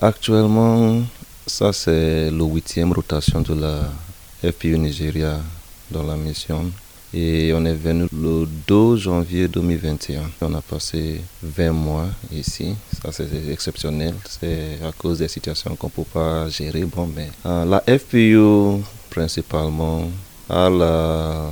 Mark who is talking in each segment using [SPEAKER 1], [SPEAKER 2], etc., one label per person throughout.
[SPEAKER 1] Actuellement, ça c'est le huitième rotation de la FPU Nigeria dans la mission. Et on est venu le 12 janvier 2021. On a passé 20 mois ici. Ça, c'est exceptionnel. C'est à cause des situations qu'on ne peut pas gérer. Bon, mais euh, la FPU, principalement, a la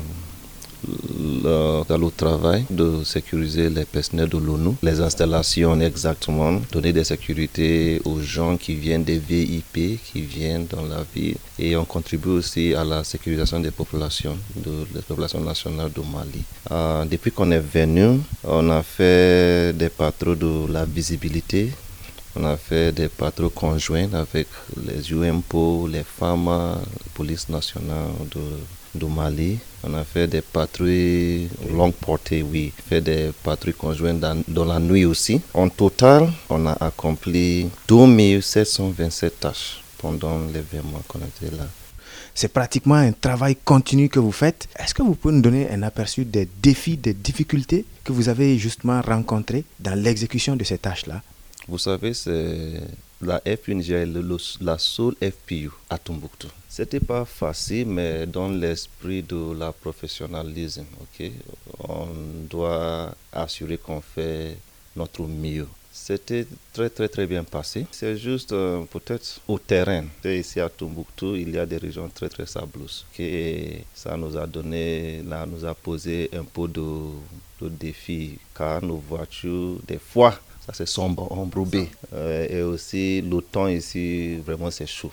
[SPEAKER 1] dans le travail de sécuriser les personnels de l'ONU, les installations exactement, donner des sécurités aux gens qui viennent des VIP, qui viennent dans la ville. Et on contribue aussi à la sécurisation des populations, de, des populations nationales de Mali. Euh, depuis qu'on est venu, on a fait des patrouilles de la visibilité, on a fait des patrouilles conjoints avec les UMPO, les FAMA, la police nationale de du Mali. On a fait des patrouilles longue portée, oui. Fait des patrouilles conjointes dans, la nuit aussi. En total, on a accompli 2727 tâches pendant les 20 mois qu'on était là.
[SPEAKER 2] C'est pratiquement un travail continu que vous faites. Est-ce que vous pouvez nous donner un aperçu des défis, des difficultés que vous avez justement rencontrés dans l'exécution de ces tâches-là?
[SPEAKER 1] Vous savez, c'est la FPU la seule FPU à Tombouctou. C'était pas facile, mais dans l'esprit de la professionnalisme, ok, on doit assurer qu'on fait notre mieux. C'était très très très bien passé. C'est juste euh, peut-être au terrain. Ici à Tombouctou, il y a des régions très très sableuses. Et ça nous a donné, là, nous a posé un peu de, de défi car nos voitures, des fois, ça c'est sombre, embrouillé. Euh, et aussi, le temps ici, vraiment, c'est chaud.